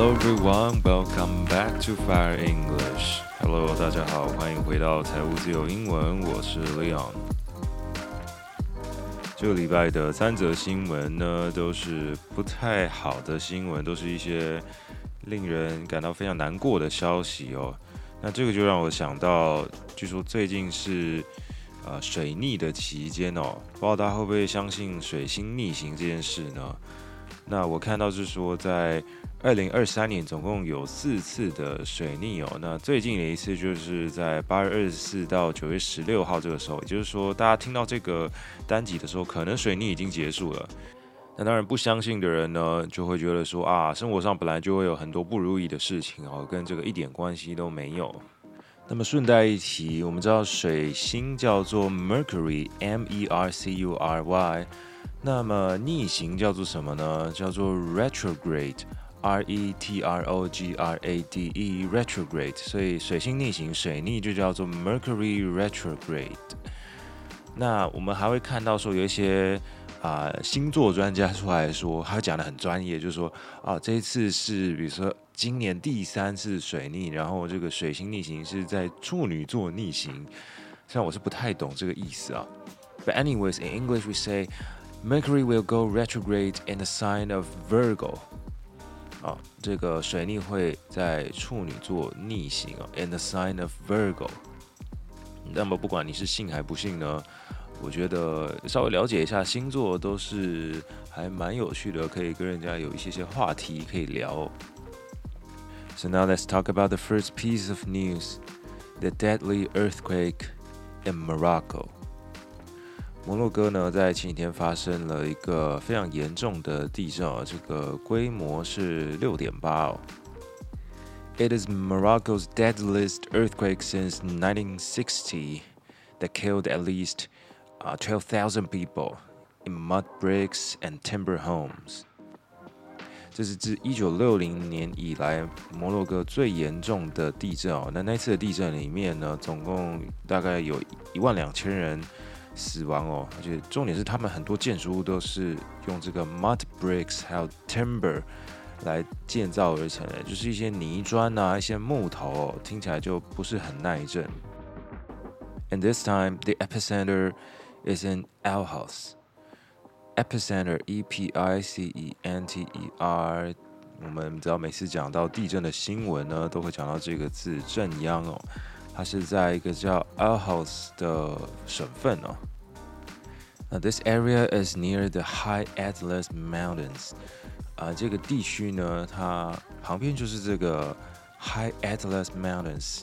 Hello everyone, welcome back to Fire English. Hello，大家好，欢迎回到财务自由英文，我是 Leon。这个礼拜的三则新闻呢，都是不太好的新闻，都是一些令人感到非常难过的消息哦。那这个就让我想到，据说最近是呃水逆的期间哦，不知道大家会不会相信水星逆行这件事呢？那我看到是说，在二零二三年总共有四次的水逆哦。那最近的一次就是在八月二十四到九月十六号这个时候，也就是说，大家听到这个单集的时候，可能水逆已经结束了。那当然，不相信的人呢，就会觉得说啊，生活上本来就会有很多不如意的事情哦，跟这个一点关系都没有。那么顺带一提，我们知道水星叫做 Mercury，M-E-R-C-U-R-Y。那么逆行叫做什么呢？叫做 retrograde，R-E-T-R-O-G-R-A-D-E，retrograde。所以水星逆行，水逆就叫做 Mercury retrograde。那我们还会看到说有一些啊、星座专家出来说，他讲得很专业，就是说啊这一次是比如说今年第三次水逆，然后这个水星逆行是在处女座逆行。虽然我是不太懂这个意思啊，But anyways in English we say。Mercury will go retrograde in the sign of Virgo。啊，这个水逆会在处女座逆行啊，in the sign of Virgo。那么不管你是信还不信呢，我觉得稍微了解一下星座都是还蛮有趣的，可以跟人家有一些些话题可以聊。So now let's talk about the first piece of news: the deadly earthquake in Morocco. 摩洛哥呢，在前几天发生了一个非常严重的地震哦，这个规模是六点八哦。It is Morocco's deadliest earthquake since 1960 that killed at least 12,000 people in mud bricks and timber homes。这是自一九六零年以来摩洛哥最严重的地震哦。那那次的地震里面呢，总共大概有一万两千人。死亡哦，而且重点是他们很多建筑物都是用这个 mud bricks 还有 timber 来建造而成的，就是一些泥砖啊，一些木头哦，听起来就不是很耐震。And this time the epicenter is in out house. Epicenter, E-P-I-C-E-N-T-E-R。我们只要每次讲到地震的新闻呢，都会讲到这个字震央哦。它是在一个叫 Al-House 的省份哦。那 this area is near the High Atlas Mountains。啊，这个地区呢，它旁边就是这个 High Atlas Mountains。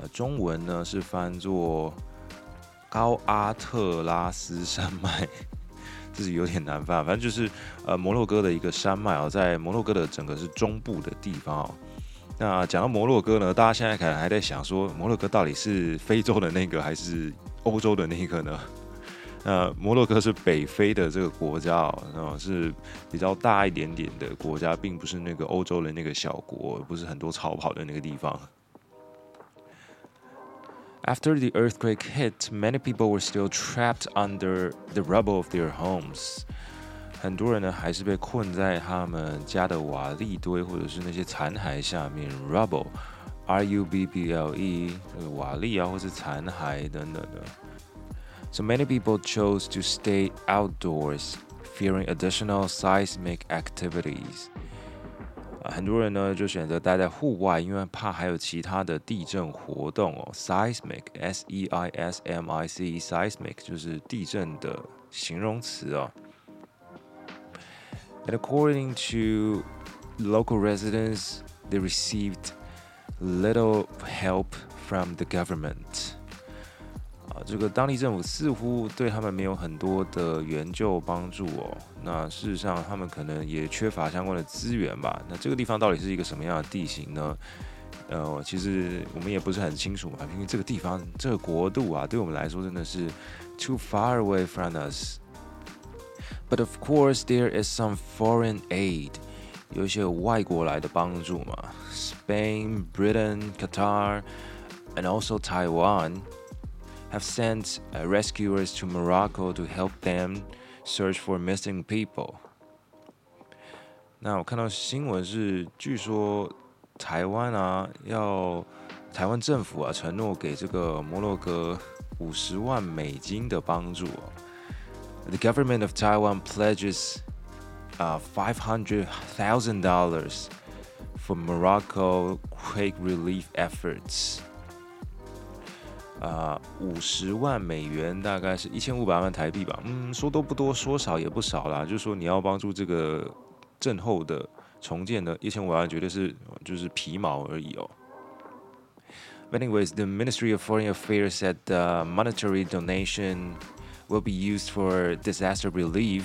呃，中文呢是翻作高阿特拉斯山脉，这是有点难翻，反正就是呃摩洛哥的一个山脉哦，在摩洛哥的整个是中部的地方哦。那讲到摩洛哥呢，大家现在可能还在想说，摩洛哥到底是非洲的那个还是欧洲的那个呢？那摩洛哥是北非的这个国家哦，是比较大一点点的国家，并不是那个欧洲的那个小国，不是很多逃跑的那个地方。After the earthquake hit, many people were still trapped under the rubble of their homes. 很多人呢，还是被困在他们家的瓦砾堆或者是那些残骸下面，rubble，r u b b l e，这个瓦砾啊，或是残骸等等的。So many people chose to stay outdoors, fearing additional seismic activities。啊，很多人呢就选择待在户外，因为怕还有其他的地震活动哦。Seismic，s e i s m i c，seismic 就是地震的形容词哦。And according to local residents, they received little help from the government. 啊，这个当地政府似乎对他们没有很多的援救帮助哦。那事实上，他们可能也缺乏相关的资源吧。那这个地方到底是一个什么样的地形呢？呃，其实我们也不是很清楚嘛，因为这个地方这个国度啊，对我们来说真的是 too far away from us。But of course, there is some foreign aid. 有一些外国来的帮助嘛。Spain, Britain, Qatar, and also Taiwan have sent rescuers to Morocco to help them search for missing people. 那我看到新闻是，据说台湾啊，要台湾政府啊承诺给这个摩洛哥五十万美金的帮助。 The government of Taiwan pledges, uh, five hundred thousand dollars for Morocco quake relief efforts. 啊，五十万美元大概是一千五百万台币吧。嗯，说多不多，说少也不少啦。就是说你要帮助这个。震后的重建的一千五百万绝对是就是皮毛而已哦。But anyways, the Ministry of Foreign Affairs said the monetary donation will be used for disaster relief,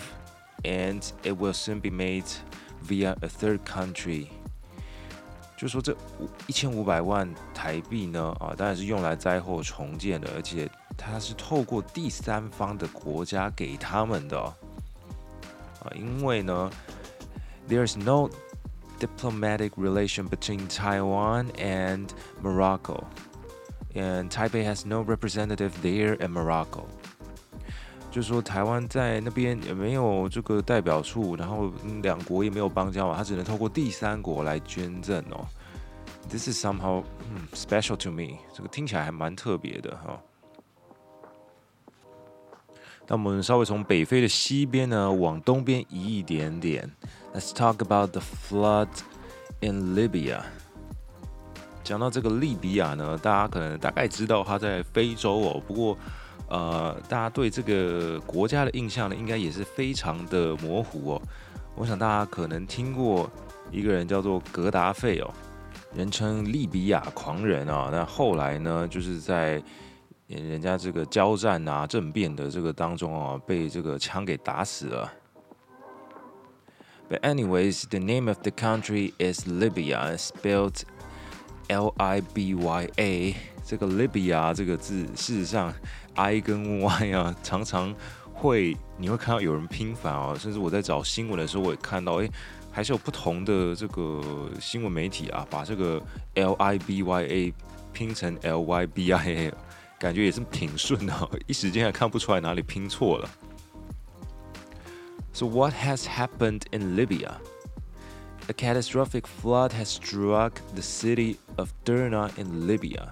and it will soon be made via a third country. 就说这一千五百万台币呢，啊，当然是用来灾后重建的，而且它是透过第三方的国家给他们的，啊，因为呢。There is no diplomatic relation between Taiwan and Morocco, and Taipei has no representative there in Morocco. 就是说，台湾在那边也没有这个代表处，然后两国也没有邦交嘛，他只能透过第三国来捐赠哦。This is somehow special to me，这个听起来还蛮特别的哈。那我们稍微从北非的西边呢，往东边移一点点。Let's talk about the flood in Libya。讲到这个利比亚呢，大家可能大概知道它在非洲哦。不过，呃，大家对这个国家的印象呢，应该也是非常的模糊哦。我想大家可能听过一个人叫做格达费哦，人称利比亚狂人啊。那后来呢，就是在人家这个交战啊、政变的这个当中啊，被这个枪给打死了。But anyways, the name of the country is Libya, spelled L-I-B-Y-A。这个 Libya 这个字，事实上 I 跟 Y 啊，常常会你会看到有人拼反哦。甚至我在找新闻的时候，我也看到，哎，还是有不同的这个新闻媒体啊，把这个 L-I-B-Y-A 拼成 L-Y-B-I-A，感觉也是挺顺的，一时间还看不出来哪里拼错了。So what has happened in Libya? A catastrophic flood has struck the city of Derna in Libya,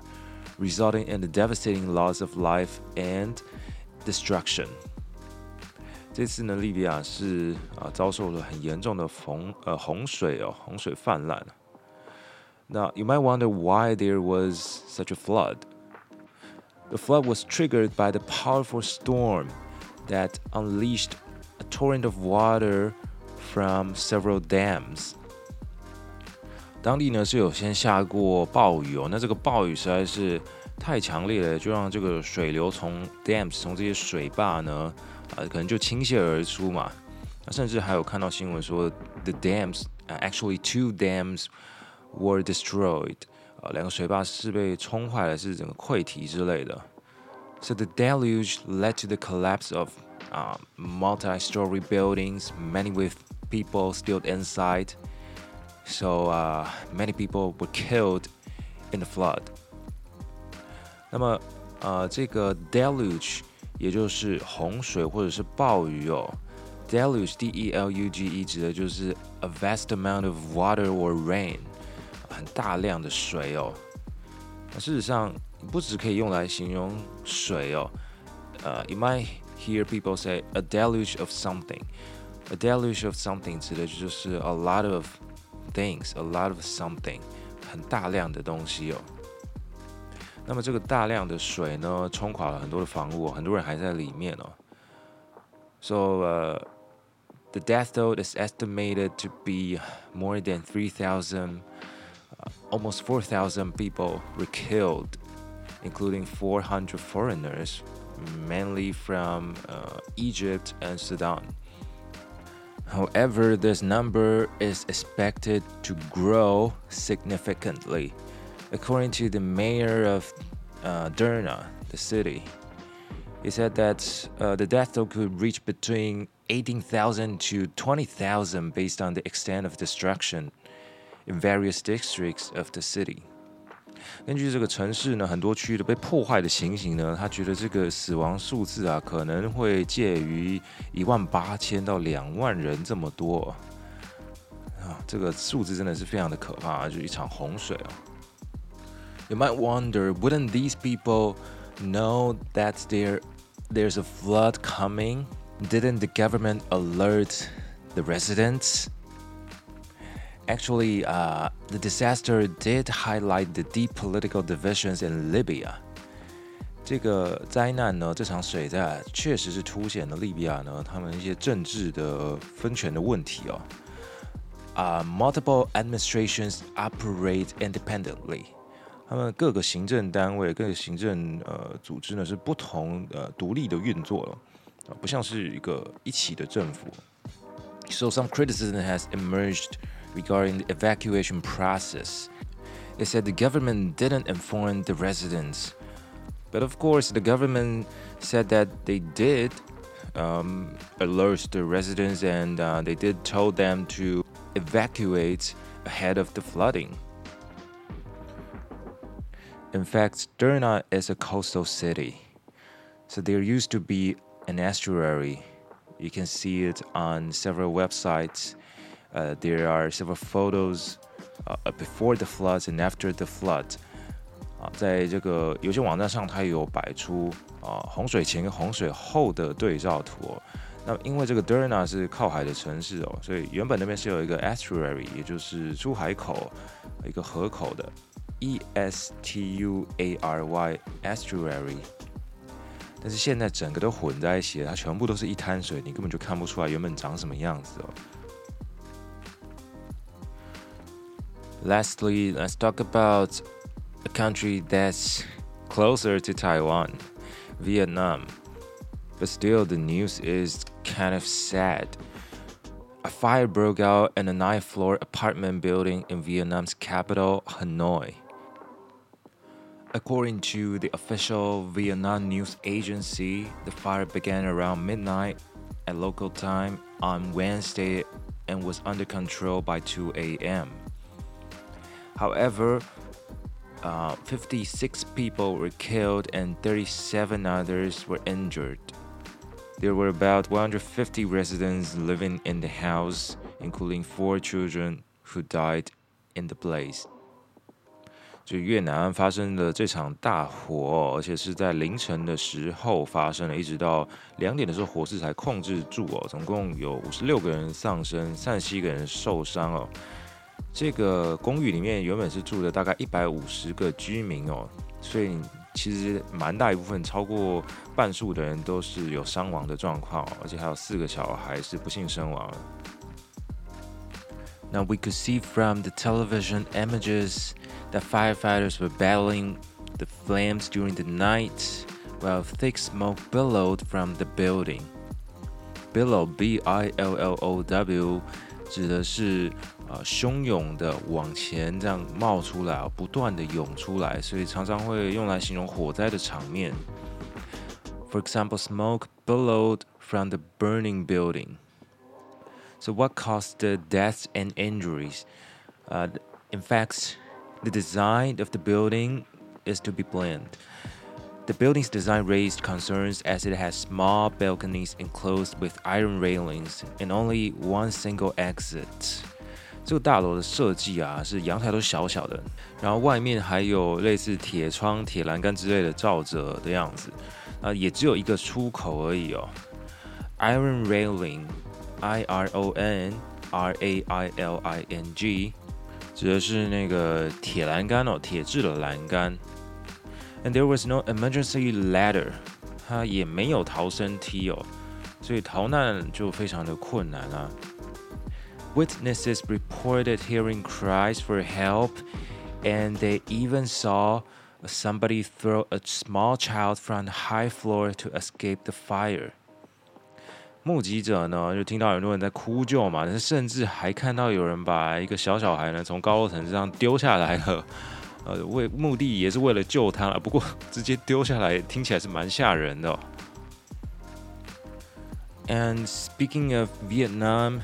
resulting in the devastating loss of life and destruction. 这次呢，利比亚是啊遭受了很严重的洪呃洪水哦，洪水泛滥。Now you might wonder why there was such a flood. The flood was triggered by the powerful storm that unleashed a torrent of water from several dams。 当地呢是有先下过暴雨哦，那这个暴雨实在是太强烈了，就让这个水流从 dams 从这些水坝呢啊、呃、可能就倾泻而出嘛。那甚至还有看到新闻说，the dams、uh, actually two dams were destroyed，啊、呃、两个水坝是被冲坏了，是整个溃堤之类的。So the deluge led to the collapse of Uh, multi-story buildings, many with people still inside. So, uh, many people were killed in the flood. 那么，呃，这个 deluge 也就是洪水或者是暴雨哦。deluge，D-E-L-U-G-E 指的就是 a vast amount of water or rain，很大量的水哦。那事实上，不只可以用来形容水哦。呃，it might Hear people say a deluge of something. A deluge of something 指的就是 a lot of things, a lot of something，很大量的东西哦。那么这个大量的水呢，冲垮了很多的房屋，很多人还在里面哦。So, uh, the death toll is estimated to be more than 3,000, uh, almost 4,000 people were killed, including 400 foreigners mainly from uh, Egypt and Sudan. However, this number is expected to grow significantly. According to the mayor of uh, Derna, the city, he said that uh, the death toll could reach between 18,000 to 20,000 based on the extent of destruction in various districts of the city. 根据这个城市呢，很多区域的被破坏的情形呢，他觉得这个死亡数字啊，可能会介于一万八千到两万人这么多啊。这个数字真的是非常的可怕，啊就一场洪水哦。You might wonder, wouldn't these people know that there there's a flood coming? Didn't the government alert the residents? Actually, uh, the disaster did highlight the deep political divisions in Libya. 这个灾难呢，这场水灾确实是凸显了利比亚呢，他们一些政治的分权的问题哦。啊、uh,，multiple administrations operate independently，他们各个行政单位、各个行政呃组织呢是不同呃独立的运作了，啊，不像是一个一起的政府。So some criticism has emerged regarding the evacuation process. They said the government didn't inform the residents. But of course, the government said that they did um, alert the residents and uh, they did tell them to evacuate ahead of the flooding. In fact, Derna is a coastal city, so there used to be an estuary. You can see it on several websites. Uh, there are several photos uh, before the floods and after the flood. 啊在这个有些网站上，它有摆出啊洪水前跟洪水后的对照图哦。那因为这个 Derna 是靠海的城市哦，所以原本那边是有一个 estuary，也就是出海口，一个河口的 E S T U A R Y estuary。但是现在整个都混在一起了，它全部都是一滩水，你根本就看不出来原本长什么样子哦。Lastly, let's talk about a country that's closer to Taiwan, Vietnam. But still, the news is kind of sad. A fire broke out in a ninth floor apartment building in Vietnam's capital, Hanoi. According to the official Vietnam news agency, the fire began around midnight at local time on Wednesday and was under control by 2 a.m. However, uh, 56 people were killed and 37 others were injured. There were about 150 residents living in the house, including four children who died in the blaze. 就越南发生的这场大火，而且是在凌晨的时候发生了，一直到两点的时候火势才控制住哦。总共有五十六个人丧生，三十七个人受伤哦。 这个公寓里面原本是住了大概一百五十个居民哦，所以其实蛮大一部分，超过半数的人都是有伤亡的状况，而且还有四个小孩是不幸身亡。Now we could see from the television images that firefighters were battling the flames during the night, while thick smoke billowed from the building. Billow, B-I-L-L-O-W，指的是。啊，汹涌的往前这样冒出来啊，不断的涌出来，所以常常会用来形容火灾的场面。For example, smoke billowed from the burning building. So what caused the deaths and injuries? Uh, in fact, the design of the building is to be blamed. The building's design raised concerns as it has small balconies enclosed with iron railings and only one single exit. 这个大楼的设计啊，是阳台都小小的，然后外面还有类似铁窗、铁栏杆之类的罩着的样子，啊，也只有一个出口而已哦。Iron railing，I R O N R A I L I N G，指的是那个铁栏杆哦，铁质的栏杆。And there was no emergency ladder，它也没有逃生梯哦，所以逃难就非常的困难啊。Witnesses reported hearing cries for help, and they even saw somebody throw a small child from the high floor to escape the fire. 目击者呢，就听到很多人在呼救嘛，但是甚至还看到有人把一个小小孩呢从高楼层上丢下来了，呃，为目的也是为了救他了。不过直接丢下来，听起来是蛮吓人的哦。And speaking of Vietnam.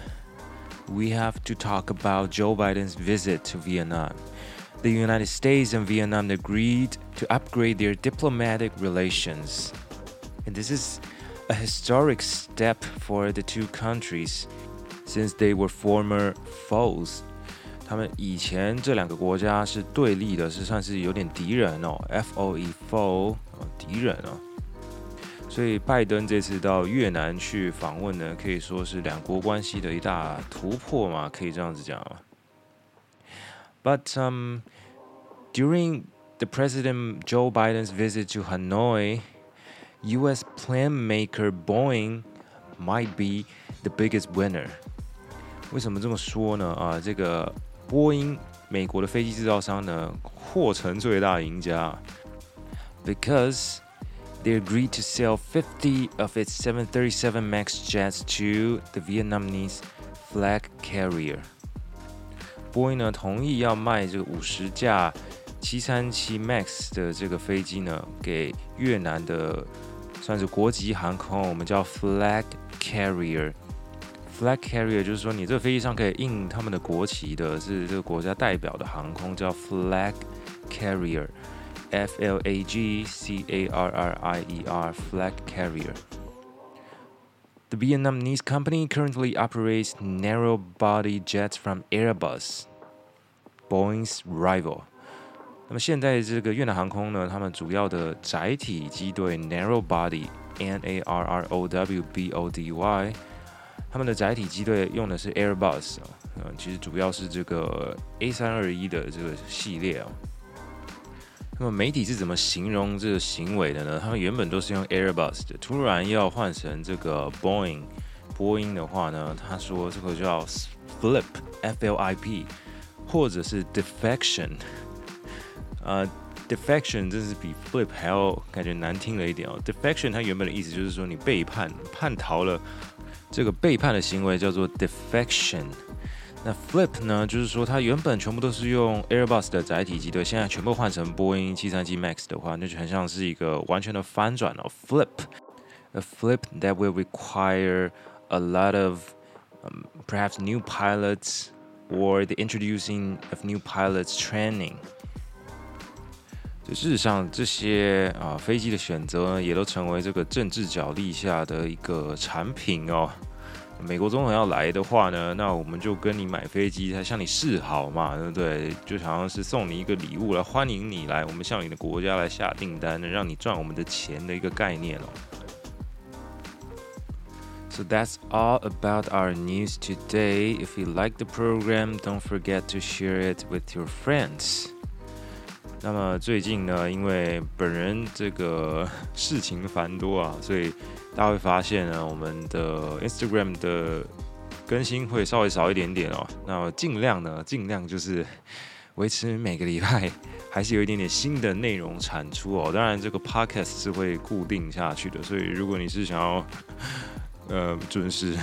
we have to talk about Joe Biden's visit to Vietnam. The United States and Vietnam agreed to upgrade their diplomatic relations. And this is a historic step for the two countries since they were former foes 他们以前这两个国家是对立的，是算是有点敌人哦，foe，foe，敌人哦。 所以拜登这次到越南去访问呢，可以说是两国关系的一大突破嘛，可以这样子讲。But um, during the President Joe Biden's visit to Hanoi, U.S. plan maker Boeing might be the biggest winner. 为什么这么说呢？啊，这个波音美国的飞机制造商呢，或成最大赢家，because they agreed to sell 50 of its 737 MAX jets to the Vietnamese flag carrier。波音呢同意要卖这个五十架737 MAX 的这个飞机呢，给越南的算是国籍航空，我们叫 flag carrier。flag carrier 就是说你这个飞机上可以印他们的国旗的，是这个国家代表的航空，叫 flag carrier。 F L A G C A R R I E R flag carrier. The Vietnamese company currently operates narrow-body jets from Airbus, Boeing's rival. 那么现在这个越南航空呢，他们主要的载体机队 narrow-body N A R R O W B O D Y，他们的载体机队用的是 Airbus 啊，嗯，其实主要是这个 A 三二一的这个系列啊。 那么媒体是怎么形容这个行为的呢？他们原本都是用 Airbus 的，突然要换成这个 Boeing，波音的话呢，他说这个叫 flip，F-L-I-P，或者是 defection，呃，defection 真是比 flip 还要感觉难听了一点哦。defection 它原本的意思就是说你背叛、叛逃了，这个背叛的行为叫做 defection。那 flip 呢，就是说它原本全部都是用 Airbus 的载体机队，现在全部换成波音737 MAX 的话，那就很像是一个完全的翻转哦。Flip，a flip that will require a lot of、um, perhaps new pilots or the introducing of new pilots training。就事实上，这些啊飞机的选择呢，也都成为这个政治角力下的一个产品哦。美国总统要来的话呢，那我们就跟你买飞机，他向你示好嘛，对不对？就好像是送你一个礼物来欢迎你来，我们向你的国家来下订单，让你赚我们的钱的一个概念哦。So that's all about our news today. If you like the program, don't forget to share it with your friends. 那么最近呢，因为本人这个事情繁多啊，所以。大家会发现呢，我们的 Instagram 的更新会稍微少一点点哦。那尽量呢，尽量就是维持每个礼拜还是有一点点新的内容产出哦。当然，这个 Podcast 是会固定下去的，所以如果你是想要呃准时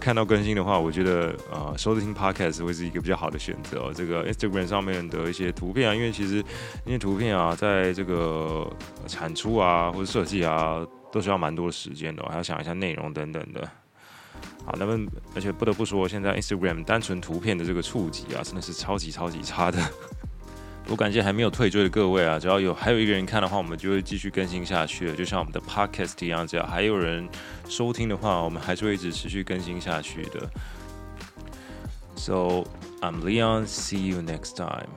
看到更新的话，我觉得呃收听 Podcast 会是一个比较好的选择哦。这个 Instagram 上面的一些图片啊，因为其实那些图片啊，在这个产出啊或者设计啊。都需要蛮多的时间的，还要想一下内容等等的。好，那么而且不得不说，现在 Instagram 单纯图片的这个触及啊，真的是超级超级差的。我感谢还没有退追的各位啊，只要有还有一个人看的话，我们就会继续更新下去。就像我们的 Podcast 一样，只要还有人收听的话，我们还是会一直持续更新下去的。So I'm Leon, see you next time.